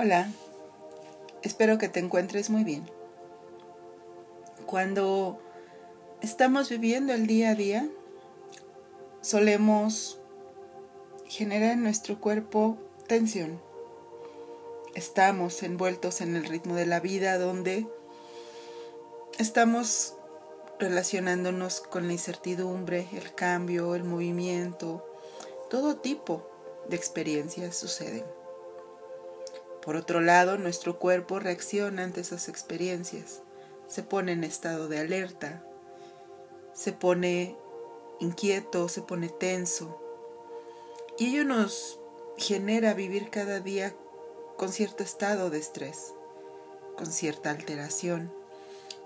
Hola, espero que te encuentres muy bien. Cuando estamos viviendo el día a día, solemos generar en nuestro cuerpo tensión. Estamos envueltos en el ritmo de la vida donde estamos relacionándonos con la incertidumbre, el cambio, el movimiento, todo tipo de experiencias suceden. Por otro lado, nuestro cuerpo reacciona ante esas experiencias, se pone en estado de alerta, se pone inquieto, se pone tenso. Y ello nos genera vivir cada día con cierto estado de estrés, con cierta alteración,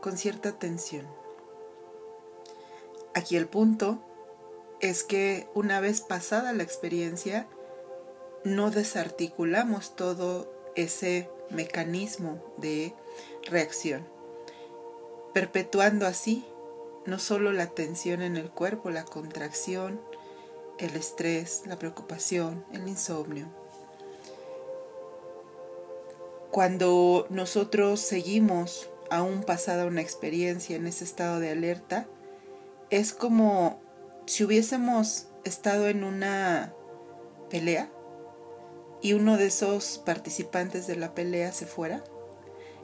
con cierta tensión. Aquí el punto es que una vez pasada la experiencia, no desarticulamos todo ese mecanismo de reacción, perpetuando así no solo la tensión en el cuerpo, la contracción, el estrés, la preocupación, el insomnio. Cuando nosotros seguimos aún pasada una experiencia en ese estado de alerta, es como si hubiésemos estado en una pelea y uno de esos participantes de la pelea se fuera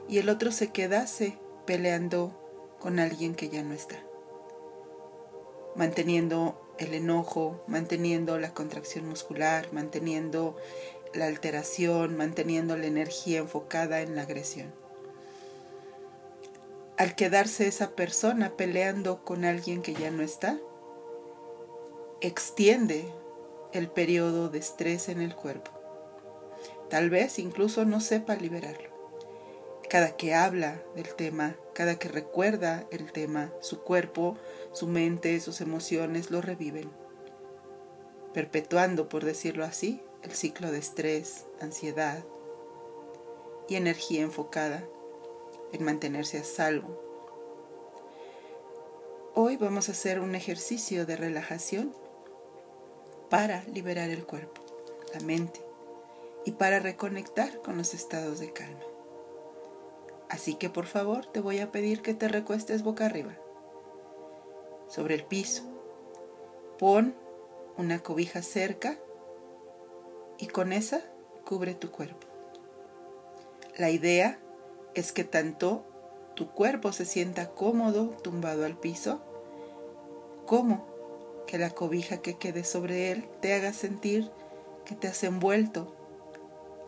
y el otro se quedase peleando con alguien que ya no está, manteniendo el enojo, manteniendo la contracción muscular, manteniendo la alteración, manteniendo la energía enfocada en la agresión. Al quedarse esa persona peleando con alguien que ya no está, extiende el periodo de estrés en el cuerpo Tal vez incluso no sepa liberarlo. Cada que habla del tema, cada que recuerda el tema, su cuerpo, su mente, sus emociones lo reviven, perpetuando, por decirlo así, el ciclo de estrés, ansiedad y energía enfocada en mantenerse a salvo. Hoy vamos a hacer un ejercicio de relajación para liberar el cuerpo, la mente y para reconectar con los estados de calma. Así que por favor te voy a pedir que te recuestes boca arriba, sobre el piso. Pon una cobija cerca y con esa cubre tu cuerpo. La idea es que tanto tu cuerpo se sienta cómodo tumbado al piso, como que la cobija que quede sobre él te haga sentir que te has envuelto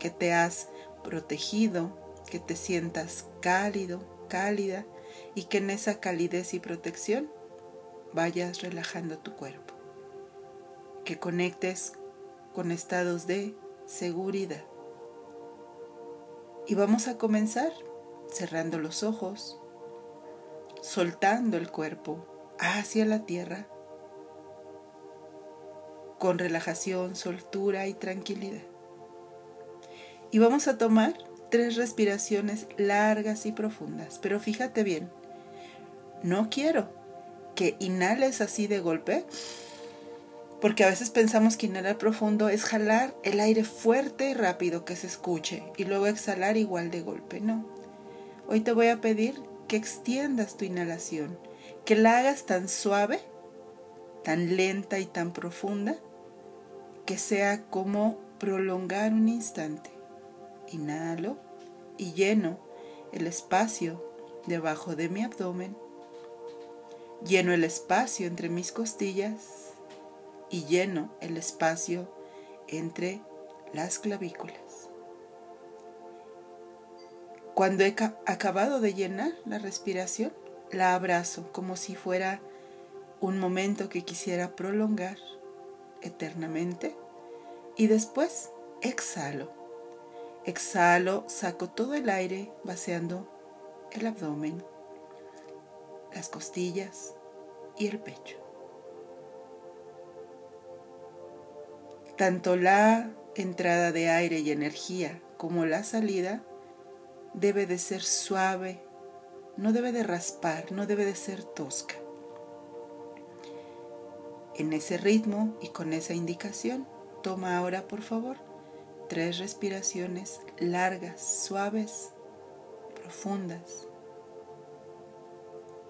que te has protegido, que te sientas cálido, cálida y que en esa calidez y protección vayas relajando tu cuerpo. Que conectes con estados de seguridad. Y vamos a comenzar cerrando los ojos, soltando el cuerpo hacia la tierra, con relajación, soltura y tranquilidad. Y vamos a tomar tres respiraciones largas y profundas. Pero fíjate bien, no quiero que inhales así de golpe, porque a veces pensamos que inhalar profundo es jalar el aire fuerte y rápido que se escuche y luego exhalar igual de golpe. No. Hoy te voy a pedir que extiendas tu inhalación, que la hagas tan suave, tan lenta y tan profunda, que sea como prolongar un instante. Inhalo y lleno el espacio debajo de mi abdomen. Lleno el espacio entre mis costillas y lleno el espacio entre las clavículas. Cuando he acabado de llenar la respiración, la abrazo como si fuera un momento que quisiera prolongar eternamente y después exhalo Exhalo, saco todo el aire vaciando el abdomen, las costillas y el pecho. Tanto la entrada de aire y energía como la salida debe de ser suave, no debe de raspar, no debe de ser tosca. En ese ritmo y con esa indicación, toma ahora por favor tres respiraciones largas, suaves, profundas.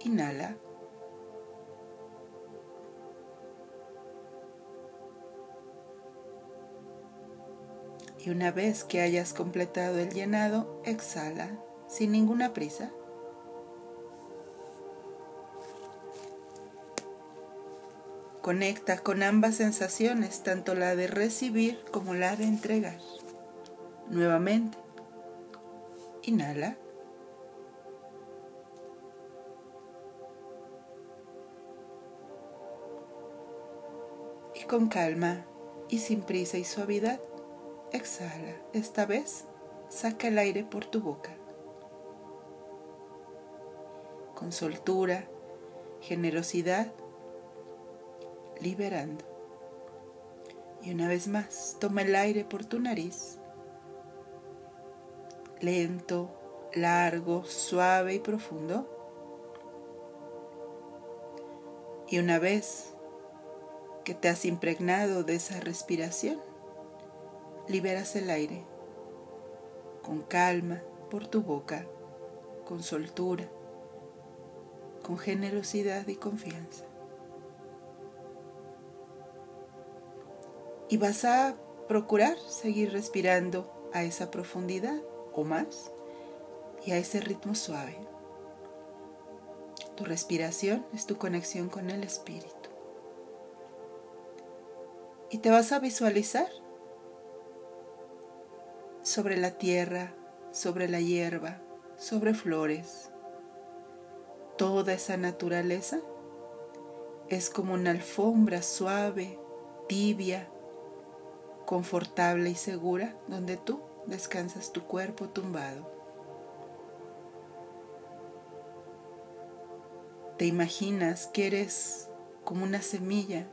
Inhala. Y una vez que hayas completado el llenado, exhala sin ninguna prisa. Conecta con ambas sensaciones, tanto la de recibir como la de entregar. Nuevamente. Inhala. Y con calma y sin prisa y suavidad, exhala. Esta vez saca el aire por tu boca. Con soltura, generosidad liberando. Y una vez más, toma el aire por tu nariz. Lento, largo, suave y profundo. Y una vez que te has impregnado de esa respiración, liberas el aire con calma por tu boca, con soltura, con generosidad y confianza. Y vas a procurar seguir respirando a esa profundidad o más y a ese ritmo suave. Tu respiración es tu conexión con el espíritu. Y te vas a visualizar sobre la tierra, sobre la hierba, sobre flores. Toda esa naturaleza es como una alfombra suave, tibia, confortable y segura donde tú descansas tu cuerpo tumbado. Te imaginas que eres como una semilla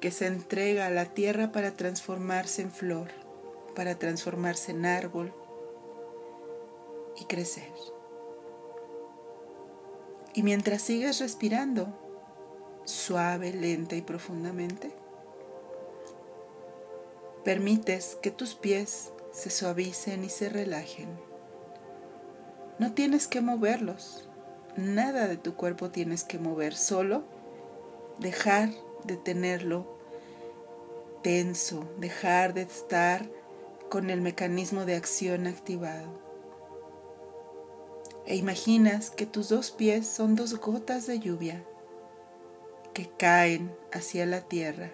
que se entrega a la tierra para transformarse en flor, para transformarse en árbol y crecer. Y mientras sigues respirando, suave, lenta y profundamente, Permites que tus pies se suavicen y se relajen. No tienes que moverlos. Nada de tu cuerpo tienes que mover. Solo dejar de tenerlo tenso. Dejar de estar con el mecanismo de acción activado. E imaginas que tus dos pies son dos gotas de lluvia que caen hacia la tierra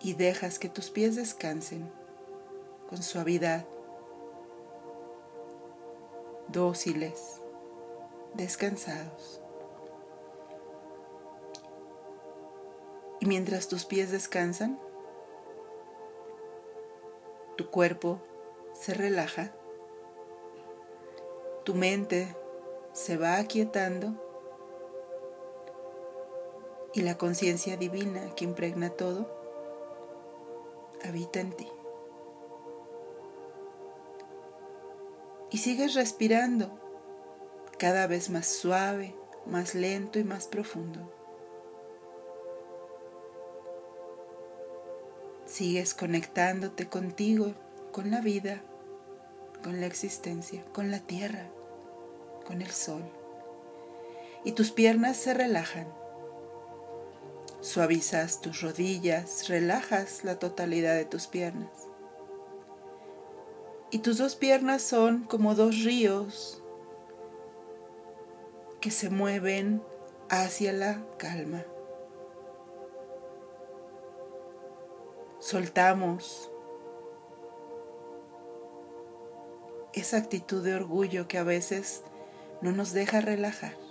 y dejas que tus pies descansen con suavidad, dóciles, descansados. Y mientras tus pies descansan, tu cuerpo se relaja, tu mente se va aquietando y la conciencia divina que impregna todo habita en ti. Y sigues respirando cada vez más suave, más lento y más profundo. Sigues conectándote contigo, con la vida, con la existencia, con la tierra, con el sol. Y tus piernas se relajan Suavizas tus rodillas, relajas la totalidad de tus piernas. Y tus dos piernas son como dos ríos que se mueven hacia la calma. Soltamos esa actitud de orgullo que a veces no nos deja relajar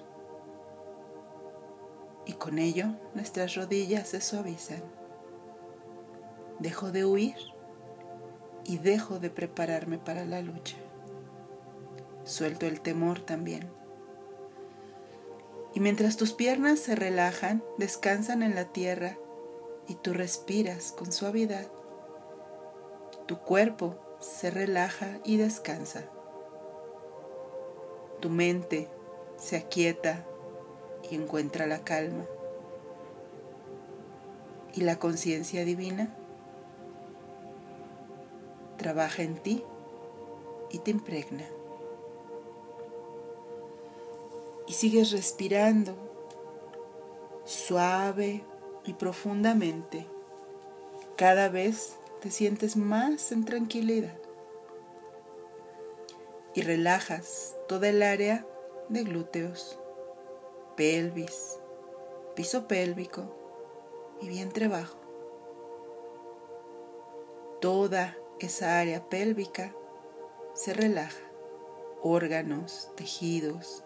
y con ello nuestras rodillas se suavizan. Dejo de huir y dejo de prepararme para la lucha. Suelto el temor también. Y mientras tus piernas se relajan, descansan en la tierra y tú respiras con suavidad, tu cuerpo se relaja y descansa. Tu mente se aquieta y encuentra la calma. y la conciencia divina trabaja en ti y te impregna. Y sigues respirando suave y profundamente. Cada vez te sientes más en tranquilidad. Y relajas toda el área de glúteos, pelvis, piso pélvico y vientre bajo. Toda esa área pélvica se relaja, órganos, tejidos,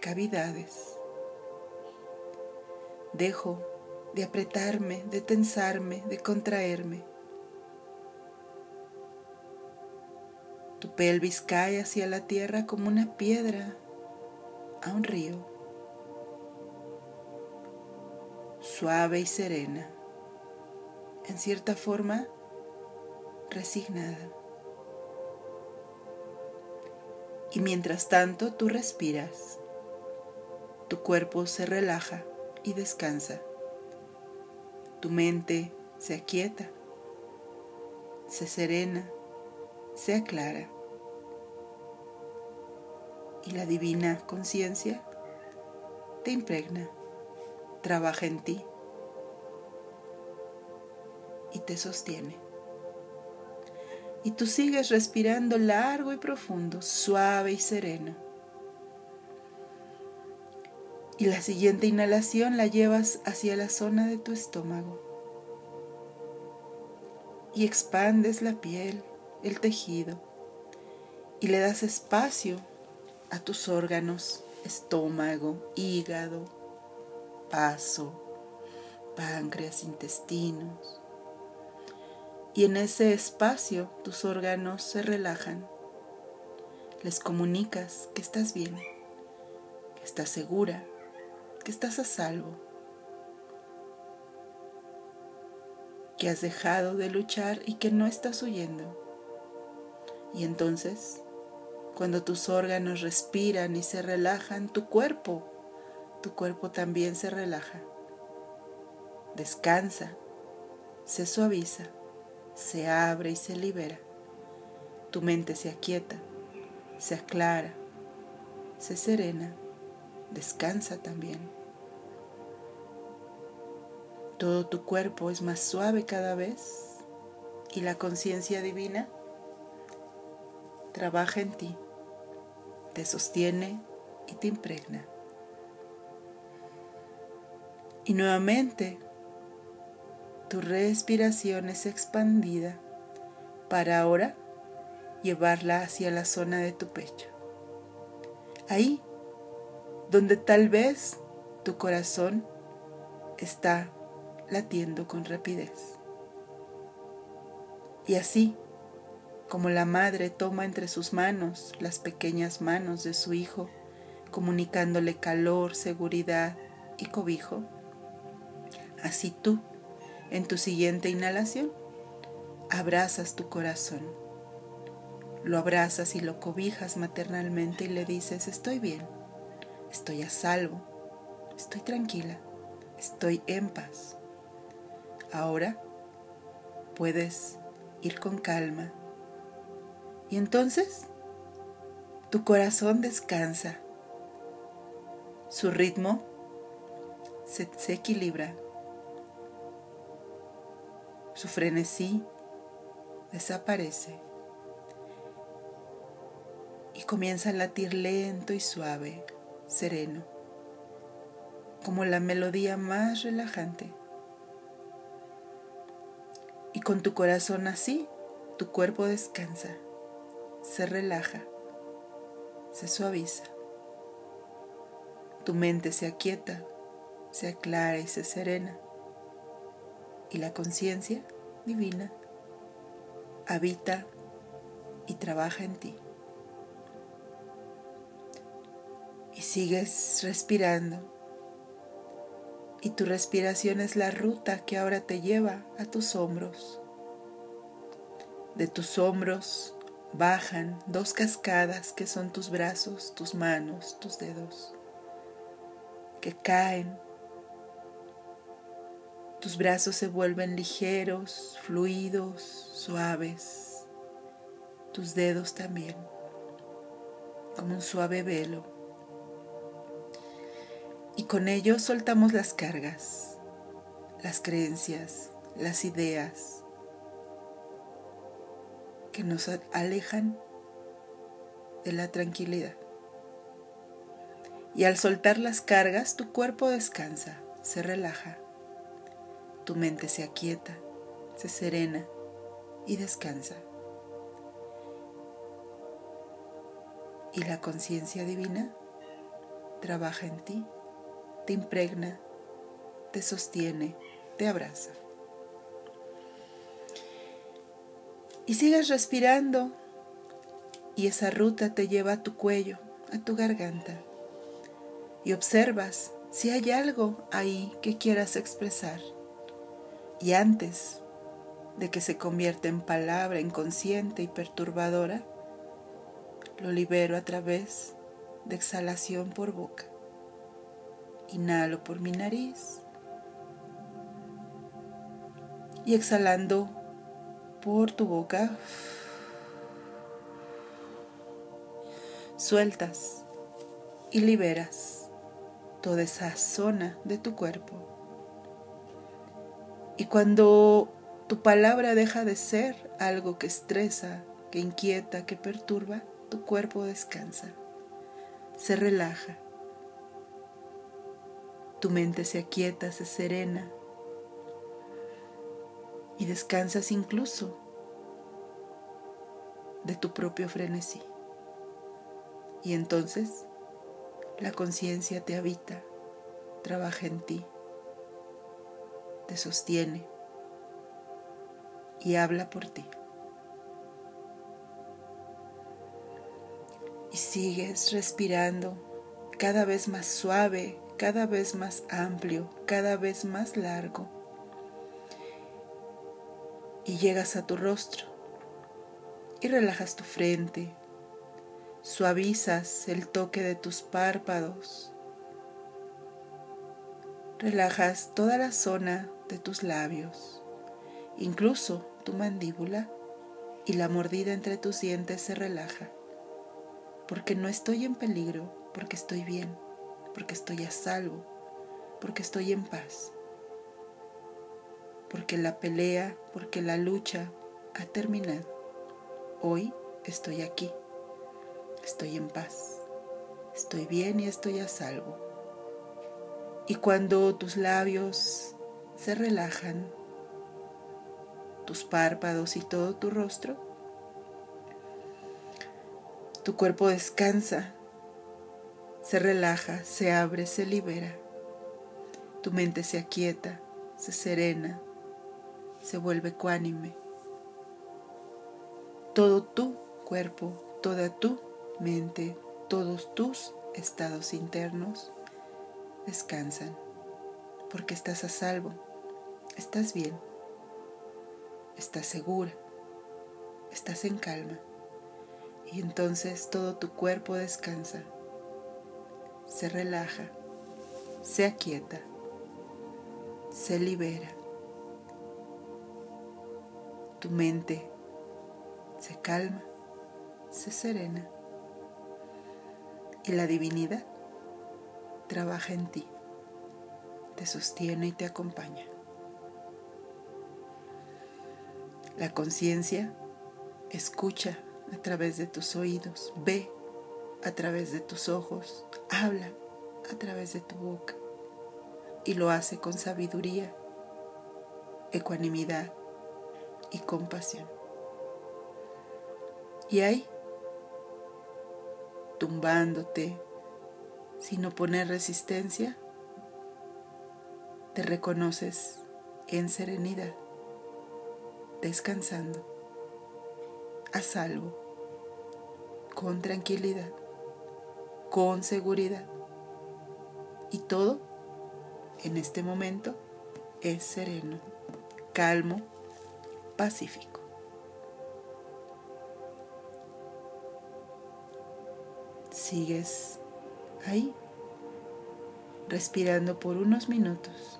cavidades. Dejo de apretarme, de tensarme, de contraerme. Tu pelvis cae hacia la tierra como una piedra a un río, suave y serena, en cierta forma resignada. Y mientras tanto tú respiras, tu cuerpo se relaja y descansa, tu mente se aquieta, se serena, se aclara. Y la divina conciencia te impregna, trabaja en ti y te sostiene y tú sigues respirando largo y profundo, suave y sereno. Y la siguiente inhalación la llevas hacia la zona de tu estómago. Y expandes la piel, el tejido, y le das espacio a tus órganos, estómago, hígado, paso, páncreas, intestinos y en ese espacio tus órganos se relajan. Les comunicas que estás bien, que estás segura, que estás a salvo, que has dejado de luchar y que no estás huyendo. Y entonces, cuando tus órganos respiran y se relajan, tu cuerpo, tu cuerpo también se relaja. Descansa, se suaviza se abre y se libera. Tu mente se aquieta, se aclara, se serena, descansa también. Todo tu cuerpo es más suave cada vez y la conciencia divina trabaja en ti, te sostiene y te impregna. Y nuevamente tu respiración es expandida para ahora llevarla hacia la zona de tu pecho. Ahí donde tal vez tu corazón está latiendo con rapidez. Y así como la madre toma entre sus manos las pequeñas manos de su hijo, comunicándole calor, seguridad y cobijo, así tú en tu siguiente inhalación, abrazas tu corazón. Lo abrazas y lo cobijas maternalmente y le dices, estoy bien, estoy a salvo, estoy tranquila, estoy en paz. Ahora puedes ir con calma. Y entonces tu corazón descansa. Su ritmo se, se equilibra su frenesí desaparece y comienza a latir lento y suave, sereno, como la melodía más relajante. Y con tu corazón así, tu cuerpo descansa, se relaja, se suaviza. Tu mente se aquieta, se aclara y se serena y la conciencia divina habita y trabaja en ti. Y sigues respirando. Y tu respiración es la ruta que ahora te lleva a tus hombros. De tus hombros bajan dos cascadas que son tus brazos, tus manos, tus dedos, que caen Tus brazos se vuelven ligeros, fluidos, suaves. Tus dedos también, como un suave velo. Y con ello soltamos las cargas, las creencias, las ideas que nos alejan de la tranquilidad. Y al soltar las cargas, tu cuerpo descansa, se relaja. Tu mente se aquieta, se serena y descansa. Y la conciencia divina trabaja en ti, te impregna, te sostiene, te abraza. Y sigas respirando y esa ruta te lleva a tu cuello, a tu garganta. Y observas si hay algo ahí que quieras expresar. Y antes de que se convierta en palabra inconsciente y perturbadora, lo libero a través de exhalación por boca. Inhalo por mi nariz y exhalando por tu boca, sueltas y liberas toda esa zona de tu cuerpo. Y cuando tu palabra deja de ser algo que estresa, que inquieta, que perturba, tu cuerpo descansa, se relaja. Tu mente se aquieta, se serena y descansas incluso de tu propio frenesí. Y entonces la conciencia te habita, trabaja en ti, te sostiene y habla por ti. Y sigues respirando cada vez más suave, cada vez más amplio, cada vez más largo. Y llegas a tu rostro y relajas tu frente, suavizas el toque de tus párpados, relajas toda la zona de tus labios, incluso tu mandíbula y la mordida entre tus dientes se relaja, porque no estoy en peligro, porque estoy bien, porque estoy a salvo, porque estoy en paz, porque la pelea, porque la lucha ha terminado. Hoy estoy aquí, estoy en paz, estoy bien y estoy a salvo. Y cuando tus labios se relajan, tus párpados y todo tu rostro, tu cuerpo descansa, se relaja, se abre, se libera. Tu mente se aquieta, se serena, se vuelve cuánime. Todo tu cuerpo, toda tu mente, todos tus estados internos descansan porque estás a salvo, estás bien estás segura, estás en calma y entonces todo tu cuerpo descansa, se relaja, se aquieta, se libera. Tu mente se calma, se serena y la divinidad trabaja en ti, te sostiene y te acompaña. La conciencia escucha a través de tus oídos, ve a través de tus ojos, habla a través de tu boca y lo hace con sabiduría, ecuanimidad y compasión. Y ahí, tumbándote sin oponer resistencia, te reconoces en serenidad descansando, a salvo, con tranquilidad, con seguridad. Y todo en este momento es sereno, calmo, pacífico. Sigues ahí, respirando por unos minutos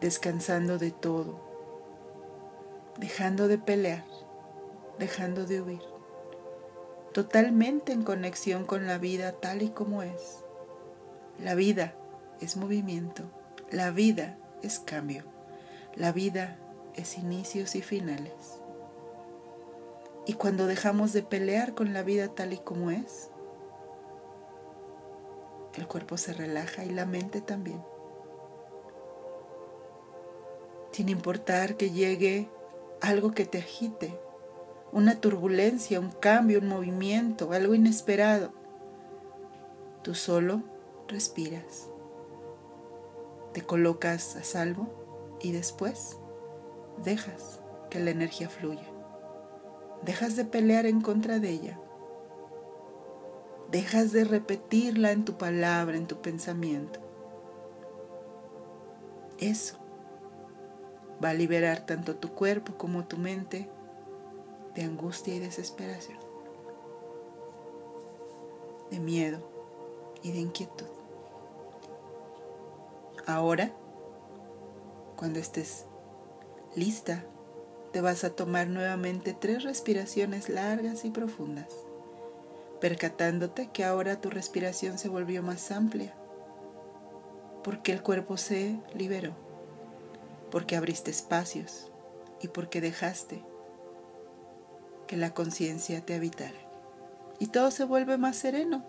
descansando de todo, dejando de pelear, dejando de huir, totalmente en conexión con la vida tal y como es. La vida es movimiento, la vida es cambio, la vida es inicios y finales. Y cuando dejamos de pelear con la vida tal y como es, el cuerpo se relaja y la mente también. Sin importar que llegue algo que te agite, una turbulencia, un cambio, un movimiento, algo inesperado. Tú solo respiras, te colocas a salvo y después dejas que la energía fluya. Dejas de pelear en contra de ella. Dejas de repetirla en tu palabra, en tu pensamiento. Eso va a liberar tanto tu cuerpo como tu mente de angustia y desesperación, de miedo y de inquietud. Ahora, cuando estés lista, te vas a tomar nuevamente tres respiraciones largas y profundas, percatándote que ahora tu respiración se volvió más amplia, porque el cuerpo se liberó, porque abriste espacios y porque dejaste que la conciencia te habitara. Y todo se vuelve más sereno,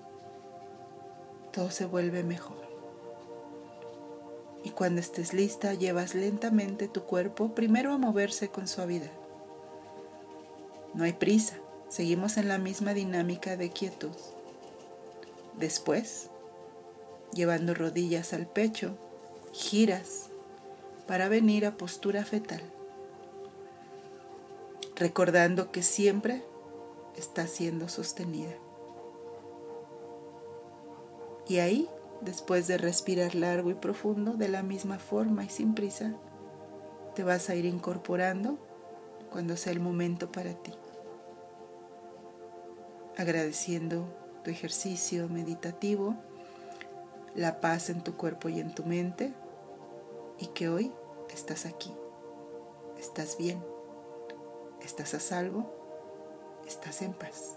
todo se vuelve mejor. Y cuando estés lista, llevas lentamente tu cuerpo primero a moverse con suavidad. No hay prisa, seguimos en la misma dinámica de quietud. Después, llevando rodillas al pecho, giras para venir a postura fetal recordando que siempre está siendo sostenida. Y ahí, después de respirar largo y profundo, de la misma forma y sin prisa, te vas a ir incorporando cuando sea el momento para ti. Agradeciendo tu ejercicio meditativo, la paz en tu cuerpo y en tu mente, y que hoy estás aquí, estás bien. Estás a salvo, estás en paz.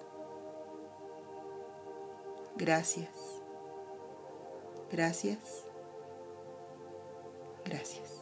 Gracias, gracias, gracias.